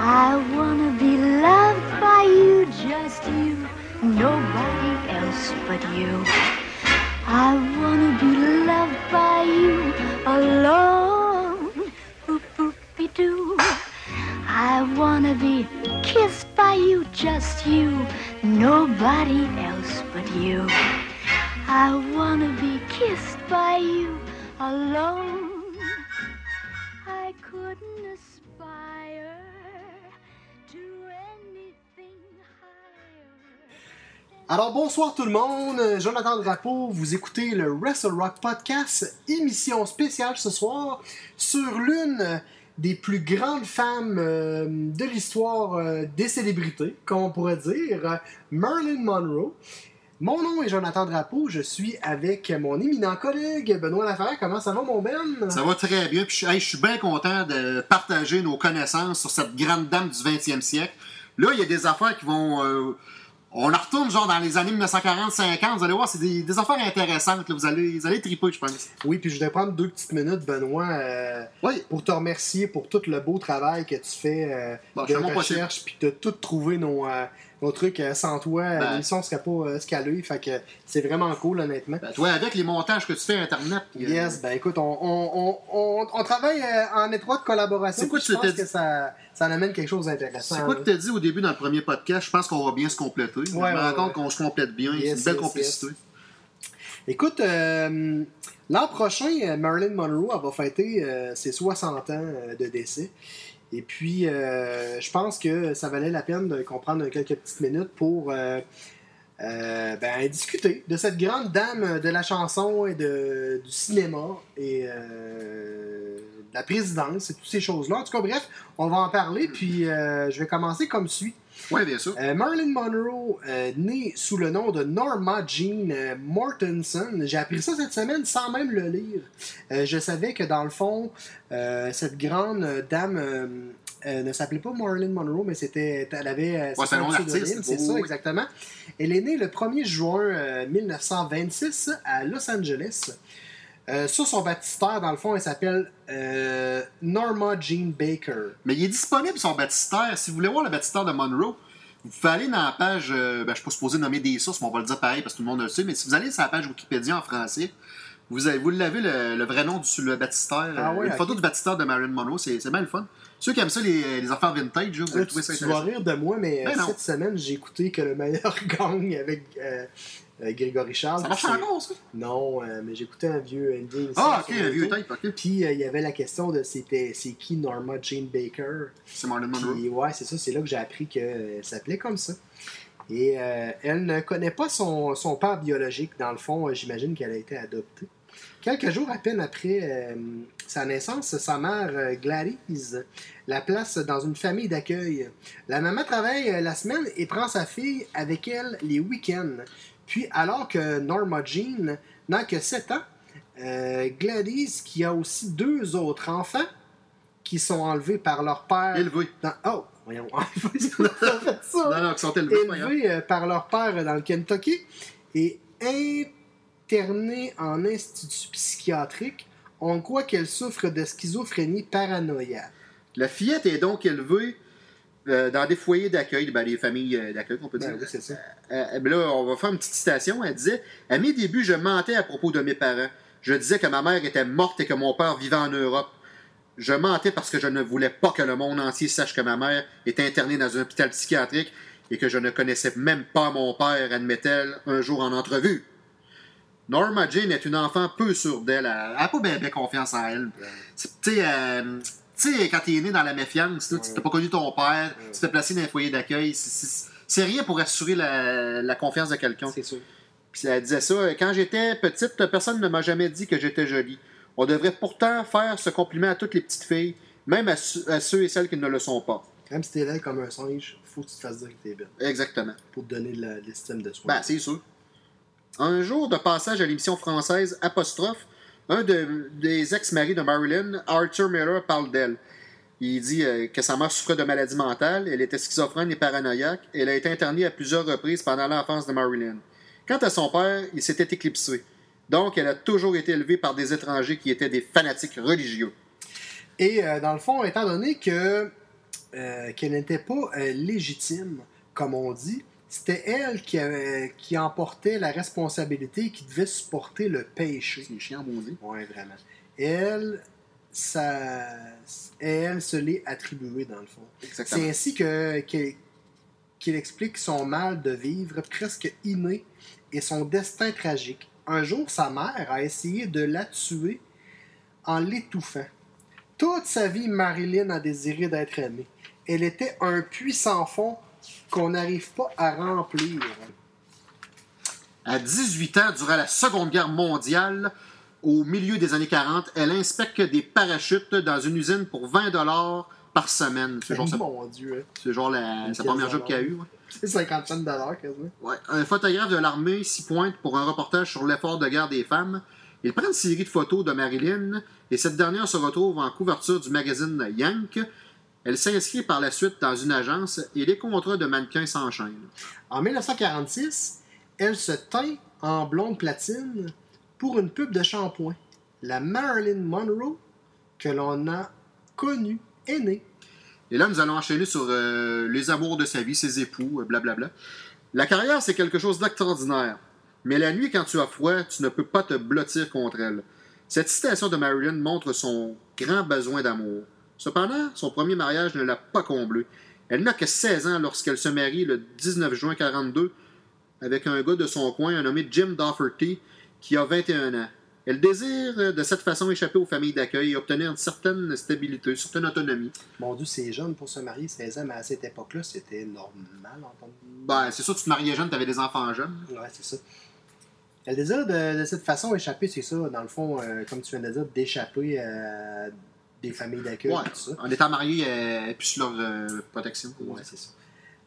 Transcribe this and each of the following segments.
I wanna be loved by you, just you, nobody else but you. I wanna be loved by you alone. Boop be doo. I wanna be kissed by you, just you, nobody else but you. I wanna be kissed by you alone. Alors bonsoir tout le monde, Jonathan Drapeau, vous écoutez le Wrestle Rock Podcast, émission spéciale ce soir sur l'une des plus grandes femmes euh, de l'histoire euh, des célébrités, comme on pourrait dire, Marilyn Monroe. Mon nom est Jonathan Drapeau, je suis avec mon éminent collègue Benoît Laferre. Comment ça va mon Ben? Ça va très bien. Puis, je suis bien content de partager nos connaissances sur cette grande dame du 20e siècle. Là, il y a des affaires qui vont. euh, on en retourne genre dans les années 1940-50. Vous allez voir, c'est des, des affaires intéressantes. là. Vous, allez, vous allez triper, je pense. Oui, puis je voudrais prendre deux petites minutes, Benoît, euh, Oui. pour te remercier pour tout le beau travail que tu fais euh, Bon, de recherche, puis de tout trouver nos, euh, nos trucs. euh, sans toi, euh, Ben. l'émission serait pas euh, scalée. Fait que c'est vraiment cool, honnêtement. Ben, toi, avec les montages que tu fais Internet. euh, Yes, ben écoute, on, on, on, on, on travaille en étroite collaboration. C'est quoi je pense que ça, ça amène quelque chose d'intéressant. C'est quoi que tu as dit au début dans le premier podcast? Je pense qu'on va bien se compléter. je me rends compte qu'on se complète bien. Yes, c'est une belle yes, complicité. Écoute, euh, l'an prochain, Marilyn Monroe elle va fêter euh, ses 60 ans de décès. Et puis, euh, je pense que ça valait la peine de comprendre quelques petites minutes pour euh, ben, discuter de cette grande dame de la chanson et de, du cinéma et euh, de la présidence et toutes ces choses-là. En tout cas, bref, on va en parler. Puis, euh, je vais commencer comme suit. Oui, bien sûr. Marilyn Monroe, née sous le nom de Norma Jean Mortensen, j'ai appris ça cette semaine sans même le lire. Je savais que dans le fond, cette grande dame euh, euh, ne s'appelait pas Marilyn Monroe, mais c'était, elle avait euh, Ouais, c'est un nom d'artiste. c'est ça exactement. Elle est née le 1er juin euh, 1926 à Los Angeles. Euh, sur son baptistère, dans le fond, elle s'appelle euh, Norma Jean Baker. Mais il est disponible son baptistère. Si vous voulez voir le baptistère de Monroe, vous pouvez aller dans la page. euh, ben, je ne suis pas supposé nommer des sources, mais on va le dire pareil parce que tout le monde le sait. Mais si vous allez sur la page Wikipédia en français, vous, avez, vous l'avez le, le vrai nom du le baptistère. Ah euh, ouais, une ok. photo du baptistère de Marilyn Monroe, c'est c'est bien le fun. Ceux qui aiment ça, les, les affaires vintage, là, vous allez tu, trouver ça tu vas intéressant. rire de moi, mais Ben euh, non. cette semaine, j'ai écouté que le meilleur gagne avec euh, euh, Grégory Charles. Ça marche encore, ça? Non, euh, mais j'écoutais un vieux ending. Ah, ok, un vieux tape, ok. Puis euh, il y avait la question de c'était c'est qui Norma Jean Baker? C'est Marilyn Monroe. Puis ouais, c'est ça, c'est là que j'ai appris qu'elle s'appelait comme ça. Et euh, elle ne connaît pas son, son père biologique. Dans le fond, euh, j'imagine qu'elle a été adoptée. Quelques jours à peine après euh, sa naissance, sa mère euh, Gladys la place dans une famille d'accueil. La maman travaille euh, la semaine et prend sa fille avec elle les week-ends. Puis alors que Norma Jean n'a que 7 ans, Gladys, qui a aussi deux autres enfants qui sont enlevés par leur père. Élevé. dans- Oh, voyons, ça. Non, non, qui sont élevés. Élevés par leur père dans le Kentucky et internés en institut psychiatrique, on croit qu'elle souffre de schizophrénie paranoïaque. La fillette est donc élevée euh, dans des foyers d'accueil, ben, des familles euh, d'accueil, on peut dire. Ben oui, c'est ça. Euh, ben là, on va faire une petite citation. Elle disait À mes débuts, je mentais à propos de mes parents. Je disais que ma mère était morte et que mon père vivait en Europe. Je mentais parce que je ne voulais pas que le monde entier sache que ma mère était internée dans un hôpital psychiatrique et que je ne connaissais même pas mon père, admet-elle un jour en entrevue. Norma Jane est une enfant peu sûre d'elle. Elle n'a pas bien, bien confiance en elle. Tu sais, euh, tu sais, quand t'es né dans la méfiance, tu n'as pas connu ton père, tu te fais placer dans un foyer d'accueil, c'est- rien pour assurer la, la confiance de quelqu'un. C'est sûr. Puis elle disait ça, quand j'étais petite, personne ne m'a jamais dit que j'étais jolie. On devrait pourtant faire ce compliment à toutes les petites filles, même à, ceux- à ceux et celles qui ne le sont pas. Même si t'es là comme un singe, faut que tu te fasses dire que t'es belle. Exactement. Pour te donner la- de l'estime de soi. Ben, c'est sûr. Un jour de passage à l'émission française un de- des ex-maris de Marilyn, Arthur Miller, parle d'elle. Il dit euh, que sa mère souffrait de maladie mentale, elle était schizophrène et paranoïaque, elle a été internée à plusieurs reprises pendant l'enfance de Marilyn. Quant à son père, il s'était éclipsé. Donc, elle a toujours été élevée par des étrangers qui étaient des fanatiques religieux. Et euh, dans le fond, étant donné que euh, qu'elle n'était pas légitime, comme on dit. C'était elle qui, avait- qui emportait la responsabilité, qui devait supporter le péché. C'est chiant, maudit. Oui, vraiment. Elle, ça, elle se l'est attribuée, dans le fond. Exactement. C'est ainsi que qu'il explique son mal de vivre presque inné et son destin tragique. Un jour, sa mère a essayé de la tuer en l'étouffant. Toute sa vie, Marilyn a désiré d'être aimée. Elle était un puits sans fond qu'on n'arrive pas à remplir. À 18 ans, durant la Seconde Guerre mondiale, au milieu des années 40, elle inspecte des parachutes dans une usine pour 20 dollars par semaine. C'est genre, sa- Mon Dieu, hein. c'est genre la, sa première job qu'elle a eue. ouais. c'est 50 cents de dollars quasiment. Ouais. Un photographe de l'armée s'y pointe pour un reportage sur l'effort de guerre des femmes. Il prend une série de photos de Marilyn et cette dernière se retrouve en couverture du magazine Yank. Elle s'inscrit par la suite dans une agence et les contrats de mannequins s'enchaînent. En 1946, elle se teint en blonde platine pour une pub de shampoing. La Marilyn Monroe que l'on a connue est née. Et là, nous allons enchaîner sur euh, les amours de sa vie, ses époux, euh, blablabla. La carrière, c'est quelque chose d'extraordinaire. Mais la nuit, quand tu as froid, tu ne peux pas te blottir contre elle. Cette citation de Marilyn montre son grand besoin d'amour. Cependant, son premier mariage ne l'a pas comblé. Elle n'a que 16 ans lorsqu'elle se marie le 19 juin 42 avec un gars de son coin, un nommé Jim Dougherty, qui a 21 ans. Elle désire euh, de cette façon échapper aux familles d'accueil et obtenir une certaine stabilité, une certaine autonomie. Mon Dieu, c'est jeune pour se marier, 16 ans, mais à cette époque-là, c'était normal. En tant Ben, c'est sûr, tu te mariais jeune, tu avais des enfants jeunes. Ouais, c'est ça. Elle désire de, de cette façon échapper, c'est ça, dans le fond, euh, comme tu viens de dire, d'échapper à des familles d'accueil Ouais. et tout ça. En étant mariés, elle est plus sur leur euh, protection. C'est ça.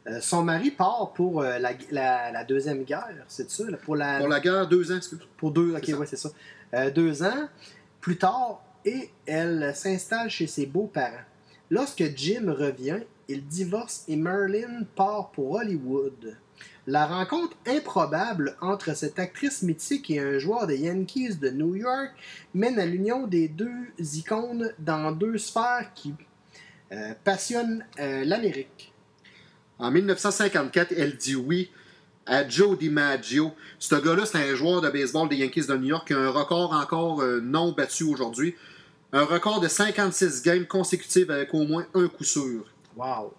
Euh, son mari part pour euh, la, la- la Deuxième Guerre, c'est ça? là, Pour la, Pour la guerre, deux ans, excuse. Pour deux, ok, ouais, c'est ça. Euh, deux ans plus tard, et elle s'installe chez ses beaux-parents. Lorsque Jim revient, il divorce et Marilyn part pour Hollywood. La rencontre improbable entre cette actrice mythique et un joueur des Yankees de New York mène à l'union des deux icônes dans deux sphères qui euh, passionnent euh, l'Amérique. En 1954, elle dit oui à Joe DiMaggio. Ce gars-là, c'est un joueur de baseball des Yankees de New York qui a un record encore euh, non battu aujourd'hui. Un record de 56 games consécutives avec au moins un coup sûr. Wow!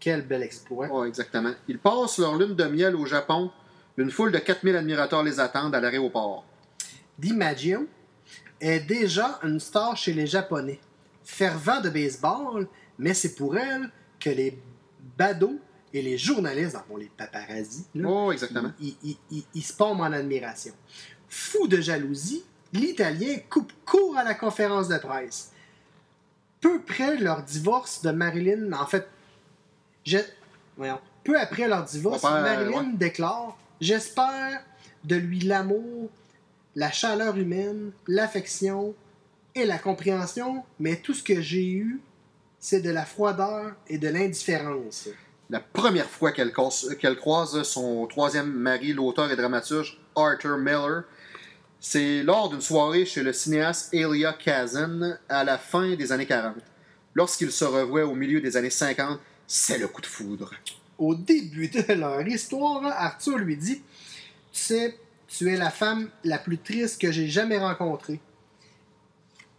Quel bel exploit! Ouais, exactement. Ils passent leur lune de miel au Japon. Une foule de 4000 admirateurs les attendent à l'aéroport. DiMaggio est déjà une star chez les Japonais. Fervent de baseball, mais c'est pour elle que les badauds et les journalistes, fond, les paparazzis, là, Oh, exactement. ils, ils- ils- ils se tombent en admiration. Fou de jalousie, l'Italien coupe court à la conférence de presse. Peu près leur divorce de Marilyn, en fait, je- voyons, peu après leur divorce, Marilyn ouais. déclare J'espère de lui l'amour, la chaleur humaine, l'affection et la compréhension, mais tout ce que j'ai eu, c'est de la froideur et de l'indifférence. La première fois qu'elle croise son troisième mari, l'auteur et dramaturge Arthur Miller, c'est lors d'une soirée chez le cinéaste Elia Kazan à la fin des années 40. Lorsqu'ils se revoient au milieu des années 50, c'est le coup de foudre. au début de leur histoire, Arthur lui dit Tu sais, tu es la femme la plus triste que j'ai jamais rencontrée.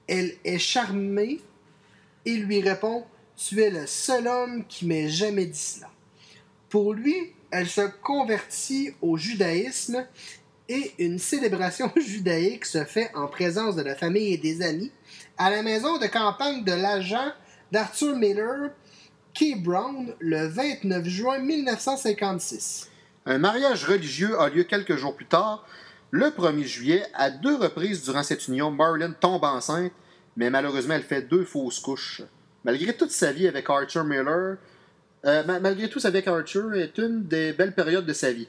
Elle est charmée et lui répond Tu es le seul homme qui m'ait jamais dit cela. Pour lui, elle se convertit au judaïsme et une célébration judaïque se fait en présence de la famille et des amis à la maison de campagne de l'agent d'Arthur Miller, Key Brown, le 29 juin 1956. Un mariage religieux a lieu quelques jours plus tard. Le 1er juillet, à deux reprises durant cette union, Marilyn tombe enceinte, mais malheureusement, elle fait deux fausses couches. Malgré toute sa vie avec Arthur Miller, euh, ma- malgré tout sa vie avec Arthur est une des belles périodes de sa vie.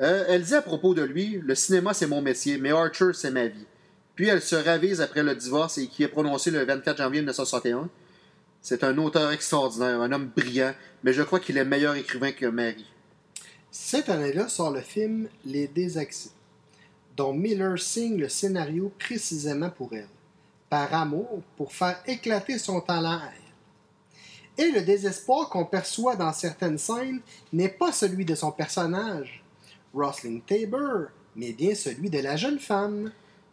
Euh, elle dit à propos de lui Le cinéma, c'est mon métier, mais Arthur, c'est ma vie. Puis elle se ravise après le divorce et qui est prononcé le 24 janvier 1961. C'est un auteur extraordinaire, un homme brillant, mais je crois qu'il est meilleur écrivain que Marie. Cette année-là sort le film Les Désaxés, dont Miller signe le scénario précisément pour elle, par amour, pour faire éclater son talent. Et le désespoir qu'on perçoit dans certaines scènes n'est pas celui de son personnage, Rosling Tabor, mais bien celui de la jeune femme.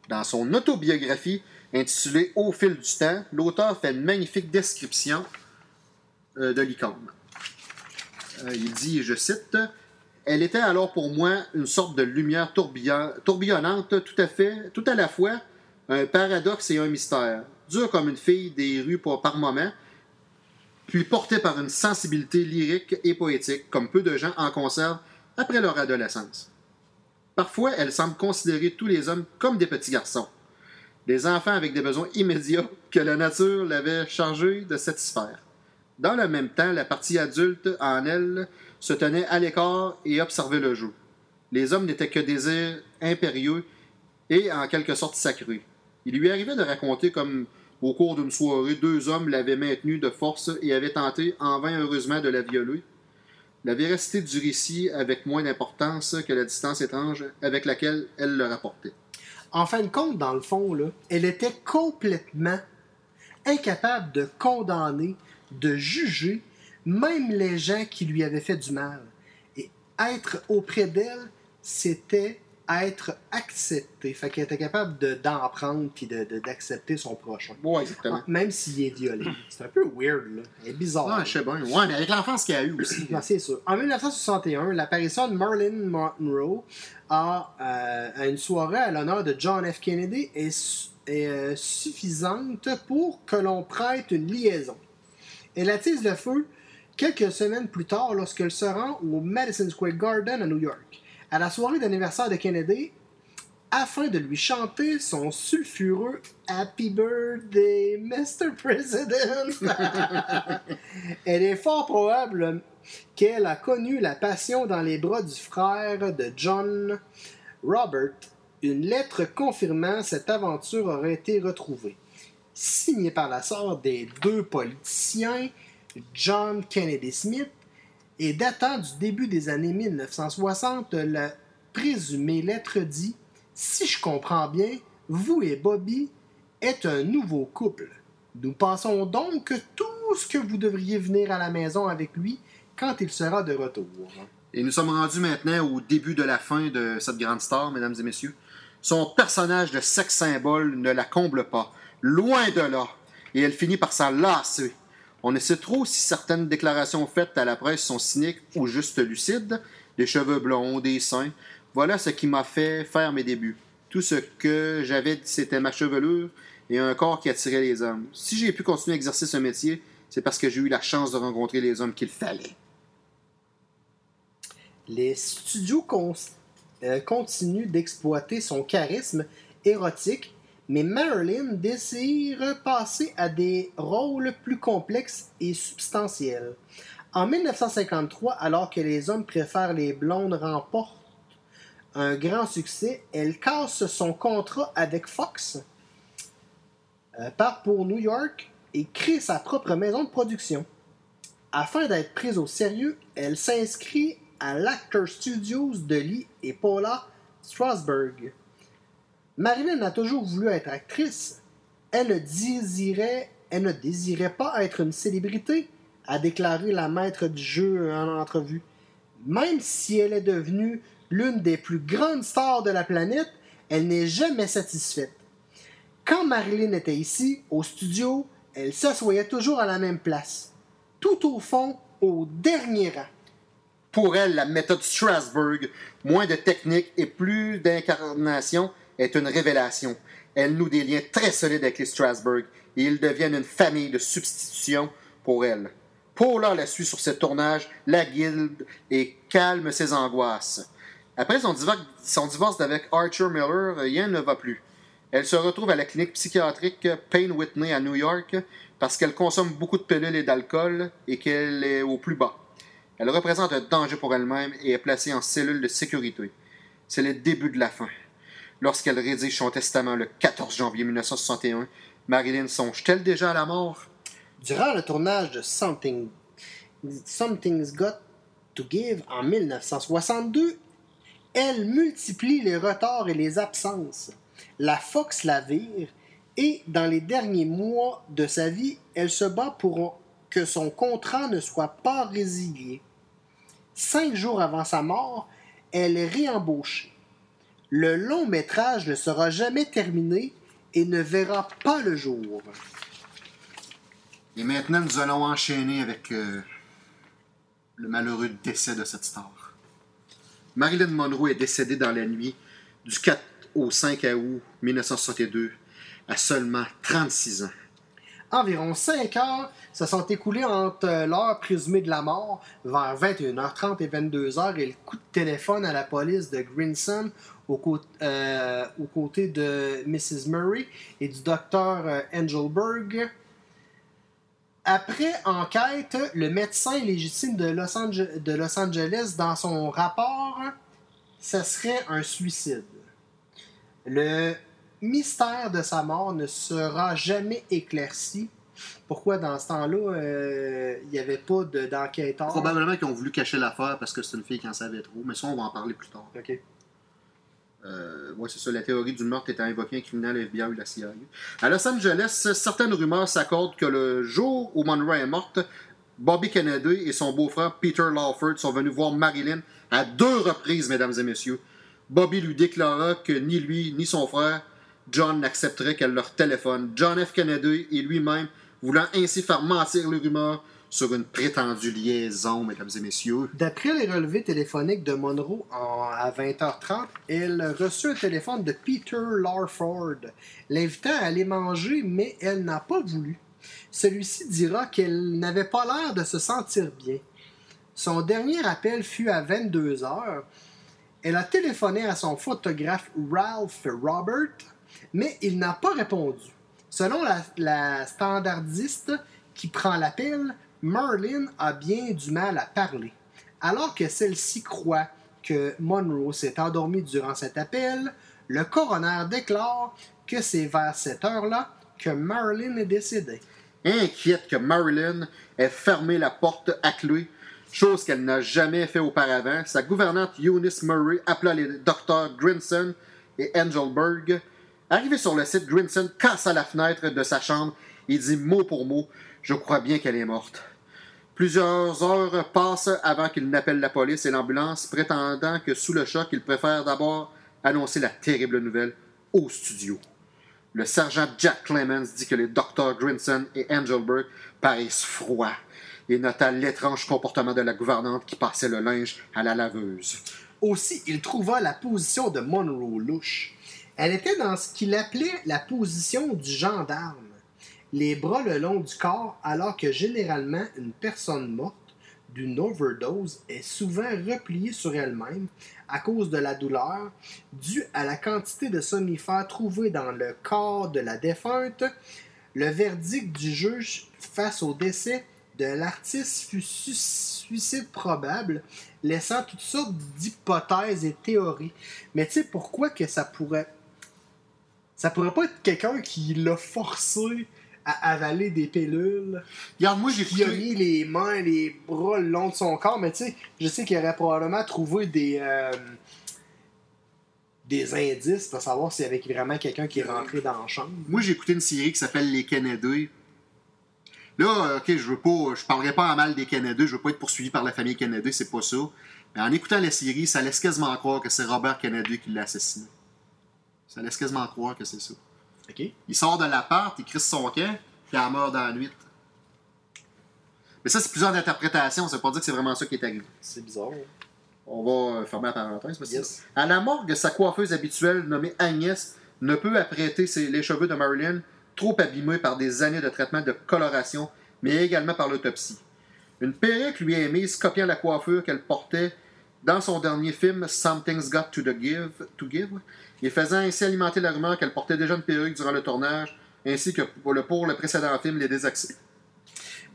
Dans son autobiographie intitulée Au fil du temps, l'auteur fait une magnifique description euh, de l'icône. Euh, il dit, je cite, Elle était alors pour moi une sorte de lumière tourbillon- tourbillonnante, tout à fait, tout à la fois un paradoxe et un mystère, dure comme une fille des rues par moments, puis portée par une sensibilité lyrique et poétique, comme peu de gens en conservent après leur adolescence. Parfois, elle semble considérer tous les hommes comme des petits garçons, des enfants avec des besoins immédiats que la nature l'avait chargé de satisfaire. Dans le même temps, la partie adulte en elle se tenait à l'écart et observait le jeu. Les hommes n'étaient que désirs impérieux et en quelque sorte sacrés. Il lui arrivait de raconter comme au cours d'une soirée, deux hommes l'avaient maintenue de force et avaient tenté en vain heureusement de la violer. La véracité du récit avec moins d'importance que la distance étrange avec laquelle elle le rapportait. En fin de compte, dans le fond, elle était complètement incapable de condamner, de juger même les gens qui lui avaient fait du mal. Et être auprès d'elle, c'était être accepté. Fait qu'elle était capable de- d'en prendre puis de- de- d'accepter son prochain. Ouais, exactement. Ah, Même s'il est violé. C'est un peu weird, là. Elle est bizarre. Ouais, je sais bien. Ouais, mais avec l'enfance qu'il a eu aussi. Non, c'est sûr. En 1961, l'apparition de Marilyn Monroe à, euh, à une soirée à l'honneur de John F. Kennedy est, euh, suffisante pour que l'on prête une liaison. Elle attise le feu quelques semaines plus tard lorsqu'elle se rend au Madison Square Garden à New York, à la soirée d'anniversaire de Kennedy, afin de lui chanter son sulfureux Happy Birthday, Mr. President. Elle est fort probable qu'elle a connu la passion dans les bras du frère de John Robert. Une lettre confirmant cette aventure aurait été retrouvée. Signée par la sœur des deux politiciens, John Kennedy Smith, et datant du début des années 1960, la présumée lettre dit Si je comprends bien, vous et Bobby êtes un nouveau couple. Nous pensons donc que tout ce que vous devriez venir à la maison avec lui quand il sera de retour. Et nous sommes rendus maintenant au début de la fin de cette grande star, mesdames et messieurs. Son personnage de sexe symbole ne la comble pas, loin de là, et elle finit par s'en lasser. On ne sait trop si certaines déclarations faites à la presse sont cyniques ou juste lucides, des cheveux blonds, des seins. Voilà ce qui m'a fait faire mes débuts. Tout ce que j'avais, c'était ma chevelure et un corps qui attirait les hommes. Si j'ai pu continuer à exercer ce métier, c'est parce que j'ai eu la chance de rencontrer les hommes qu'il fallait. Les studios euh, continuent d'exploiter son charisme érotique, mais Marilyn désire passer à des rôles plus complexes et substantiels. En 1953, alors que les hommes préfèrent les blondes remportent un grand succès, elle casse son contrat avec Fox, euh, part pour New York et crée sa propre maison de production. Afin d'être prise au sérieux, elle s'inscrit à l'Actor Studios de Lee et Paula Strasberg. Marilyn a toujours voulu être actrice. Elle ne désirait, elle ne désirait pas être une célébrité, a déclaré la maître du jeu en entrevue. Même si elle est devenue l'une des plus grandes stars de la planète, elle n'est jamais satisfaite. Quand Marilyn était ici, au studio, elle s'assoyait toujours à la même place, tout au fond, au dernier rang. Pour elle, la méthode Strasbourg, moins de technique et plus d'incarnation, est une révélation. Elle noue des liens très solides avec les Strasbourg et ils deviennent une famille de substitution pour elle. Paula la suit sur ce tournage, la guilde et calme ses angoisses. Après son divorce, son divorce avec Archer Miller, rien ne va plus. Elle se retrouve à la clinique psychiatrique Payne Whitney à New York parce qu'elle consomme beaucoup de pilules et d'alcool et qu'elle est au plus bas. Elle représente un danger pour elle-même et est placée en cellule de sécurité. C'est le début de la fin. Lorsqu'elle rédige son testament le 14 janvier 1961, Marilyn songe-t-elle déjà à la mort? Durant le tournage de Something, Something's Got to Give en 1962, elle multiplie les retards et les absences. La Fox la vire et dans les derniers mois de sa vie, elle se bat pour que son contrat ne soit pas résilié. Cinq jours avant sa mort, elle est réembauchée. Le long métrage ne sera jamais terminé et ne verra pas le jour. Et maintenant, nous allons enchaîner avec euh, le malheureux décès de cette star. Marilyn Monroe est décédée dans la nuit du 4 au 5 août 1962 à seulement 36 ans. Environ 5 heures se sont écoulées entre l'heure présumée de la mort, vers 21h30 et 22h, et le coup de téléphone à la police de Grinson aux, euh, côtés de Mrs. Murray et du docteur euh, Engelberg. Après enquête, le médecin légitime de Los, Ange- de Los Angeles, dans son rapport, ce serait un suicide. Le mystère de sa mort ne sera jamais éclairci. Pourquoi dans ce temps-là, euh, il n'y avait pas de- d'enquêteur? Probablement qu'ils ont voulu cacher l'affaire parce que c'est une fille qui en savait trop, mais ça, on va en parler plus tard. Ok. Euh, ouais, c'est ça, la théorie du meurtre étant invoquée un criminel FBI ou la CIA. À Los Angeles, certaines rumeurs s'accordent que le jour où Monroe est morte, Bobby Kennedy et son beau-frère Peter Lawford sont venus voir Marilyn à deux reprises, mesdames et messieurs. Bobby lui déclara que ni lui ni son frère John n'accepteraient qu'elle leur téléphone. John F. Kennedy et lui-même voulant ainsi faire mentir les rumeurs sur une prétendue liaison, mesdames et messieurs. D'après les relevés téléphoniques de Monroe à 20h30, elle reçut un téléphone de Peter Larford, l'invitant à aller manger, mais elle n'a pas voulu. Celui-ci dira qu'elle n'avait pas l'air de se sentir bien. Son dernier appel fut à 22h. Elle a téléphoné à son photographe Ralph Robert, mais il n'a pas répondu. Selon la, standardiste qui prend l'appel, Merlin a bien du mal à parler. Alors que celle-ci croit que Monroe s'est endormi durant cet appel, le coroner déclare que c'est vers cette heure-là que Marilyn est décédée. inquiète que Marilyn ait fermé la porte à clé, chose qu'elle n'a jamais fait auparavant. Sa gouvernante Eunice Murray appela les docteurs Grinson et Engelberg. Arrivé sur le site, Grinson casse à la fenêtre de sa chambre et dit mot pour mot Je crois bien qu'elle est morte. Plusieurs heures passent avant qu'il n'appelle la police et l'ambulance, prétendant que sous le choc, il préfère d'abord annoncer la terrible nouvelle au studio. Le sergent Jack Clemens dit que les docteurs Grinson et Engelberg paraissent froids et nota l'étrange comportement de la gouvernante qui passait le linge à la laveuse. Aussi, il trouva la position de Monroe louche. Elle était dans ce qu'il appelait la position du gendarme, les bras le long du corps, alors que généralement une personne morte d'une overdose est souvent repliée sur elle-même à cause de la douleur due à la quantité de somnifères trouvés dans le corps de la défunte. Le verdict du juge face au décès de l'artiste fut su- suicide probable, laissant toutes sortes d'hypothèses et théories. Mais tu sais pourquoi que ça pourrait ça pourrait pas être quelqu'un qui l'a forcé à avaler des pilules, Regarde, moi j'ai qui a mis les mains, les bras le long de son corps, mais tu sais, je sais qu'il aurait probablement trouvé des euh, des indices pour savoir s'il y avait vraiment quelqu'un qui est rentré dans la chambre. moi, j'ai écouté une série qui s'appelle Les Kennedy. Là, euh, ok, je veux pas, je parlerai pas en mal des Kennedy, je veux pas être poursuivi par la famille Kennedy, c'est pas ça. Mais en écoutant la série, ça laisse quasiment croire que c'est Robert Kennedy qui l'a assassiné. Ça laisse quasiment croire que c'est ça. OK? Il sort de l'appart, il crisse son camp, puis elle meurt dans la nuit. Mais ça, c'est plusieurs interprétations, ça veut pas dire que c'est vraiment ça qui est arrivé. C'est bizarre. On va euh, fermer la parenthèse. parce Yes. À la morgue, sa coiffeuse habituelle, nommée Agnès, ne peut apprêter ses- les cheveux de Marilyn, trop abîmés par des années de traitement de coloration, mais également par l'autopsie. Une perruque lui est mise copiant la coiffure qu'elle portait dans son dernier film Something's Got to, the give, to Give, et faisant ainsi alimenter la rumeur qu'elle portait déjà une perruque durant le tournage, ainsi que pour le, pour le précédent film Les Désaccès.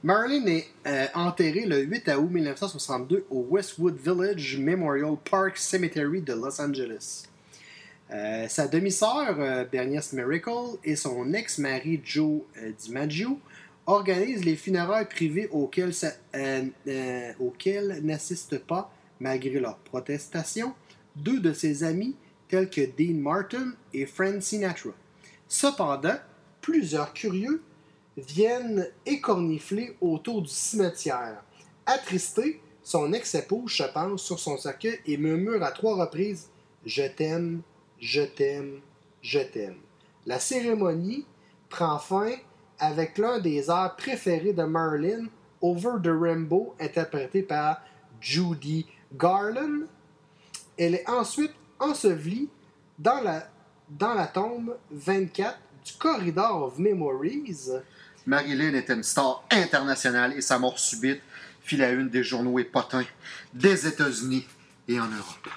Marlene est euh, enterrée le 8 août 1962 au Westwood Village Memorial Park Cemetery de Los Angeles. Euh, sa demi-sœur, euh, Bernice Miracle, et son ex-mari Joe DiMaggio organisent les funérailles privées auxquelles, n'assistent pas, malgré leur protestation, deux de ses amis tels que Dean Martin et Frank Sinatra. Cependant, plusieurs curieux viennent écornifler autour du cimetière. Attristé, son ex-épouse se penche sur son cercueil et murmure à trois reprises Je t'aime, je t'aime, je t'aime. La cérémonie prend fin avec l'un des airs préférés de Marilyn, Over the Rainbow, interprété par Judy Garland. Elle est ensuite ensevelie dans la, dans la tombe 24 du Corridor of Memories. Marilyn était une star internationale et sa mort subite fit la une des journaux et potins des États-Unis et en Europe.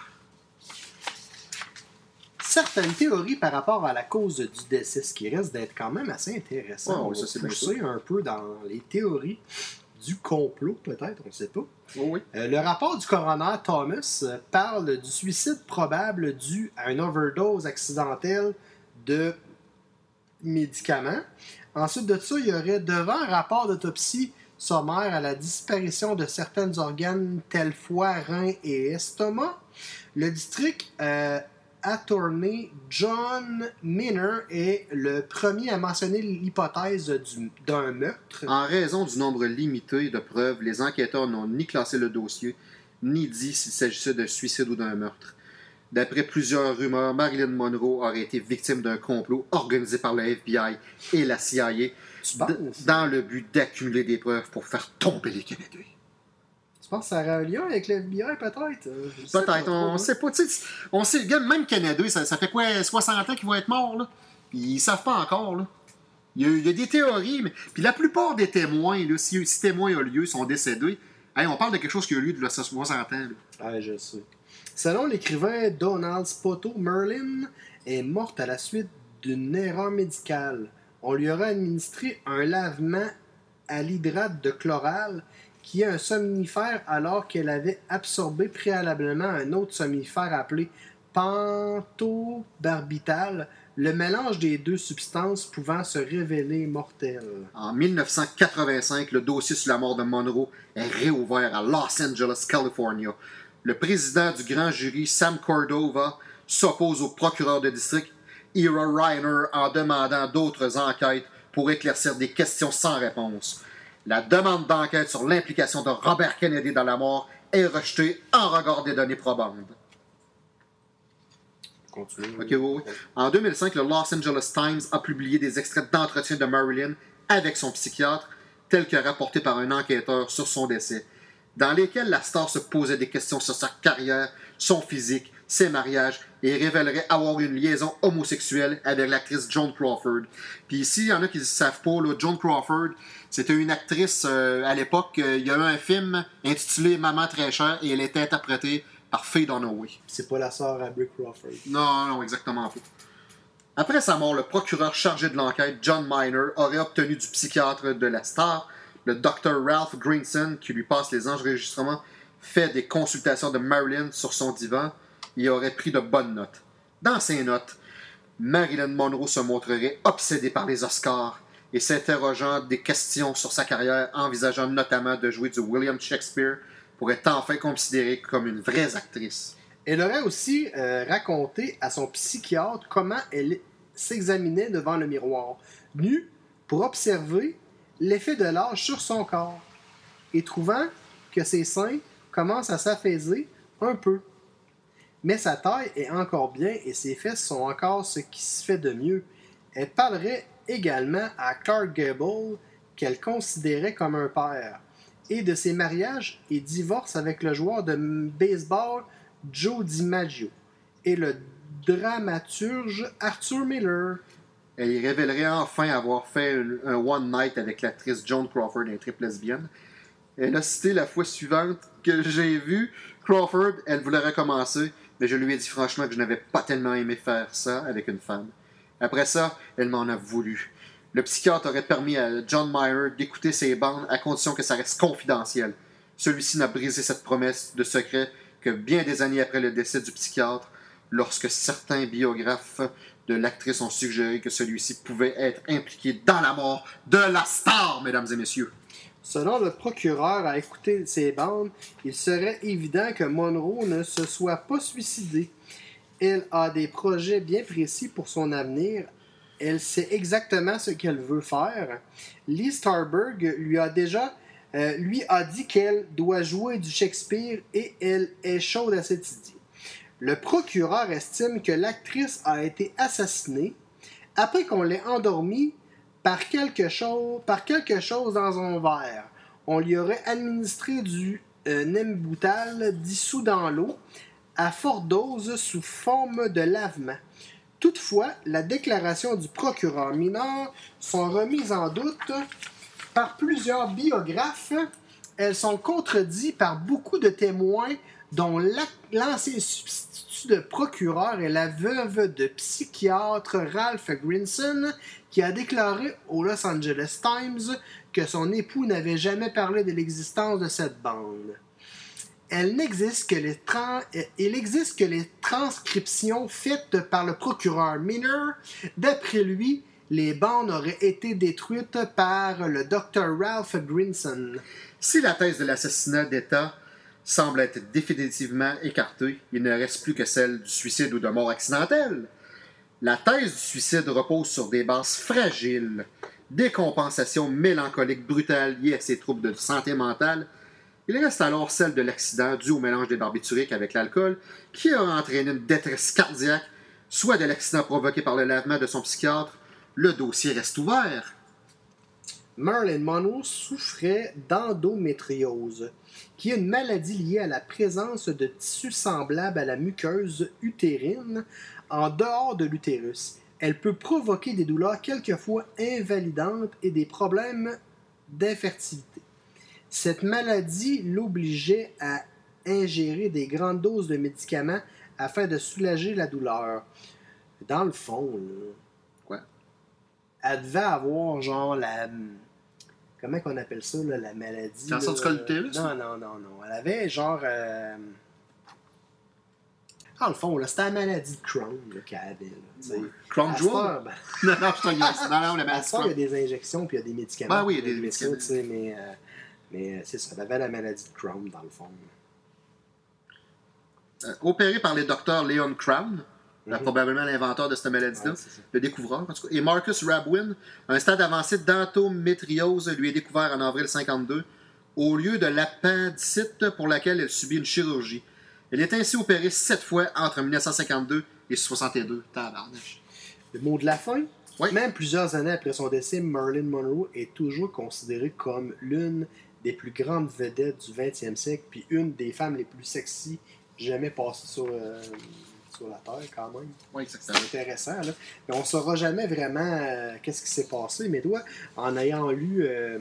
Certaines théories par rapport à la cause du décès, ce qui reste d'être quand même assez intéressant. Ouais, on ça, va bien pousser un peu dans les théories du complot, peut-être, on ne sait pas. Oh oui. Euh, le rapport du coroner Thomas euh, parle du suicide probable dû à une overdose accidentelle de médicaments. Ensuite de ça, il y aurait devant un rapport d'autopsie sommaire à la disparition de certains organes tels foie, rein et estomac. Le district euh, attorney John Miner est le premier à mentionner l'hypothèse du- d'un meurtre. En raison du nombre limité de preuves, les enquêteurs n'ont ni classé le dossier, ni dit s'il s'agissait d'un suicide ou d'un meurtre. D'après plusieurs rumeurs, Marilyn Monroe aurait été victime d'un complot organisé par le FBI et la CIA dans le but d'accumuler des preuves pour faire tomber les Canadiens. Penses que ça aurait un lien avec le FBI, peut-être? Euh, Peut-être, trop, on hein. sait pas. tu sais, On sait, regarde, même Canada, ça, ça fait quoi, 60 ans qu'ils vont être morts, là? Puis Ils savent pas encore, là. Il y, a, il y a des théories, mais. Puis la plupart des témoins, là, si, si témoin a lieu, sont décédés. Hey, on parle de quelque chose qui a eu lieu de là, 60 ans. là. Ouais, je sais. Selon l'écrivain Donald Spoto, Merlin est morte à la suite d'une erreur médicale. On lui aurait administré un lavement à l'hydrate de chloral qui est un somnifère alors qu'elle avait absorbé préalablement un autre somnifère appelé pentobarbital, le mélange des deux substances pouvant se révéler mortel. En 1985, le dossier sur la mort de Monroe est réouvert à Los Angeles, California. Le président du grand jury, Sam Cordova, s'oppose au procureur de district, Ira Reiner, en demandant d'autres enquêtes pour éclaircir des questions sans réponse. La demande d'enquête sur l'implication de Robert Kennedy dans la mort est rejetée en regard des données probantes. Continue. Ok, oui, oui. En 2005, le Los Angeles Times a publié des extraits d'entretien de Marilyn avec son psychiatre, tels que rapportés par un enquêteur sur son décès, dans lesquels la star se posait des questions sur sa carrière, son physique, ses mariages, et révélerait avoir une liaison homosexuelle avec l'actrice Joan Crawford. Puis ici, il y en a qui ne savent pas, là, Joan Crawford, c'était une actrice euh, à l'époque, euh, il y a eu un film intitulé Maman très chère, et elle était interprétée par Faye Dunaway. C'est pas la sœur à Brick Crawford. Non, non, exactement pas. Après sa mort, le procureur chargé de l'enquête, John Miner, aurait obtenu du psychiatre de la star, le Dr. Ralph Greenson, qui lui passe les enregistrements, fait des consultations de Marilyn sur son divan et aurait pris de bonnes notes. Dans ces notes, Marilyn Monroe se montrerait obsédée par les Oscars et s'interrogeant des questions sur sa carrière, envisageant notamment de jouer du William Shakespeare pour être enfin considérée comme une vraie actrice. Elle aurait aussi euh, raconté à son psychiatre comment elle s'examinait devant le miroir, nue, pour observer l'effet de l'âge sur son corps, et trouvant que ses seins commencent à s'affaiser un peu. Mais sa taille est encore bien et ses fesses sont encore ce qui se fait de mieux. Elle parlerait également à Clark Gable, qu'elle considérait comme un père, et de ses mariages et divorces avec le joueur de baseball Joe DiMaggio et le dramaturge Arthur Miller. Elle y révélerait enfin avoir fait un, one night avec l'actrice Joan Crawford, un triple lesbienne. Elle a cité la fois suivante que j'ai vu Crawford, elle voulait recommencer, mais je lui ai dit franchement que je n'avais pas tellement aimé faire ça avec une femme. Après ça, elle m'en a voulu. Le psychiatre aurait permis à John Meyer d'écouter ses bandes à condition que ça reste confidentiel. Celui-ci n'a brisé cette promesse de secret que bien des années après le décès du psychiatre, lorsque certains biographes de l'actrice ont suggéré que celui-ci pouvait être impliqué dans la mort de la star, mesdames et messieurs. Selon le procureur à écouter ces bandes, il serait évident que Monroe ne se soit pas suicidée. Elle a des projets bien précis pour son avenir. Elle sait exactement ce qu'elle veut faire. Lee Starberg lui a déjà euh, lui a dit qu'elle doit jouer du Shakespeare et elle est chaude à cette idée. Le procureur estime que l'actrice a été assassinée après qu'on l'ait endormie par quelque, chose, par quelque chose dans un verre. On lui aurait administré du euh, dissous dans l'eau à forte dose sous forme de lavement. Toutefois, la déclaration du procureur mineur sont remises en doute par plusieurs biographes. Elles sont contredites par beaucoup de témoins, dont l'ancien substitut de procureur et la veuve de psychiatre Ralph Grinson, qui a déclaré au Los Angeles Times que son époux n'avait jamais parlé de l'existence de cette bande. Elle n'existe que les il existe que les transcriptions faites par le procureur Miner. D'après lui, les bandes auraient été détruites par le Dr. Ralph Grinson. Si la thèse de l'assassinat d'État semble être définitivement écartée, il ne reste plus que celle du suicide ou de mort accidentelle. La thèse du suicide repose sur des bases fragiles, décompensation mélancolique brutale liée à ses troubles de santé mentale. Il reste alors celle de l'accident dû au mélange des barbituriques avec l'alcool qui a entraîné une détresse cardiaque, soit de l'accident provoqué par le lavement de son psychiatre, le dossier reste ouvert. Marilyn Monroe souffrait d'endométriose, qui est une maladie liée à la présence de tissus semblables à la muqueuse utérine en dehors de l'utérus. Elle peut provoquer des douleurs quelquefois invalidantes et des problèmes d'infertilité. Cette maladie l'obligeait à ingérer des grandes doses de médicaments afin de soulager la douleur. Dans le fond, elle devait avoir genre la. Comment qu'on appelle ça, là, la maladie Cancer du col utérus Non, non, non, non. Elle avait genre. Euh... Dans le fond, c'était la maladie de Crohn qu'elle avait. Crohn Jewel ben... Non, non, je Non, non, la maladie il y a des injections puis il y a des médicaments. Ah oui, il y a des médicaments. mais euh, mais euh, c'est ça. Elle avait la maladie de Crohn, dans le fond. Euh, opéré par les docteurs Leon Crown, Mhm. probablement l'inventeur de cette maladie-là, le découvreur en tout cas. Et Marcus Rabwin, un stade avancé d'endométriose, lui est découvert en avril 52 au lieu de l'appendicite pour laquelle elle subit une chirurgie. Elle est ainsi opérée sept fois entre 1952 et 62. Le mot de la fin? Même plusieurs années après son décès, Marilyn Monroe est toujours considérée comme l'une des plus grandes vedettes du 20e siècle, puis une des femmes les plus sexy jamais passées sur, euh, sur la Terre quand même. Oui, C'est intéressant. Là. Mais on ne saura jamais vraiment euh, qu'est-ce qui s'est passé. Mais toi, en ayant lu, euh,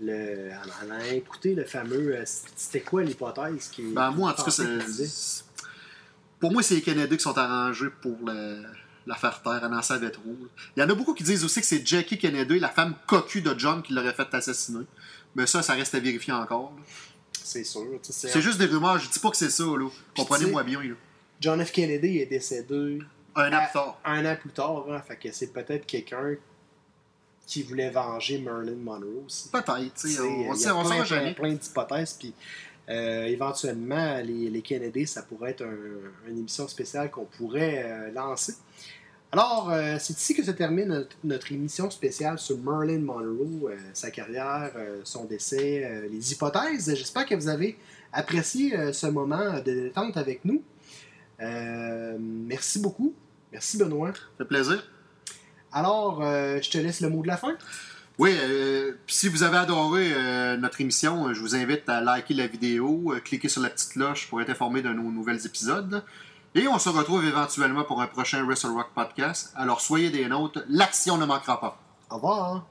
le, en, ayant écouté le fameux. Euh, c'était quoi l'hypothèse qui. Ben, moi, en tout cas, c'est. Pour moi, c'est les Kennedy qui sont arrangés pour le, la faire taire. Elle en savait trop. Il y en a beaucoup qui disent aussi que c'est Jackie Kennedy, la femme cocu de John, qui l'aurait fait assassiner. Mais ça, ça reste à vérifier encore. C'est sûr. C'est juste des rumeurs. Je dis pas que c'est ça. Comprenez-moi bien. Là. John F. Kennedy est décédé un an plus tard. Un an plus tard, hein, fait que c'est peut-être quelqu'un qui voulait venger Marilyn Monroe aussi. Peut-être, on sait plein, jamais. plein d'hypothèses, puis euh, éventuellement, les, les, Kennedy, ça pourrait être une émission spéciale qu'on pourrait euh, lancer. Alors, euh, c'est ici que se termine notre, émission spéciale sur Marilyn Monroe, sa carrière, son décès, les hypothèses. J'espère que vous avez apprécié ce moment de détente avec nous. Euh, merci beaucoup. Merci, Benoît. Ça fait plaisir. Alors, euh, je te laisse le mot de la fin. Oui, euh, si vous avez adoré notre émission, je vous invite à liker la vidéo, cliquer sur la petite cloche pour être informé de nos nouvelles épisodes. Et on se retrouve éventuellement pour un prochain Wrestle Rock podcast. Alors soyez des nôtres, l'action ne manquera pas. Au revoir.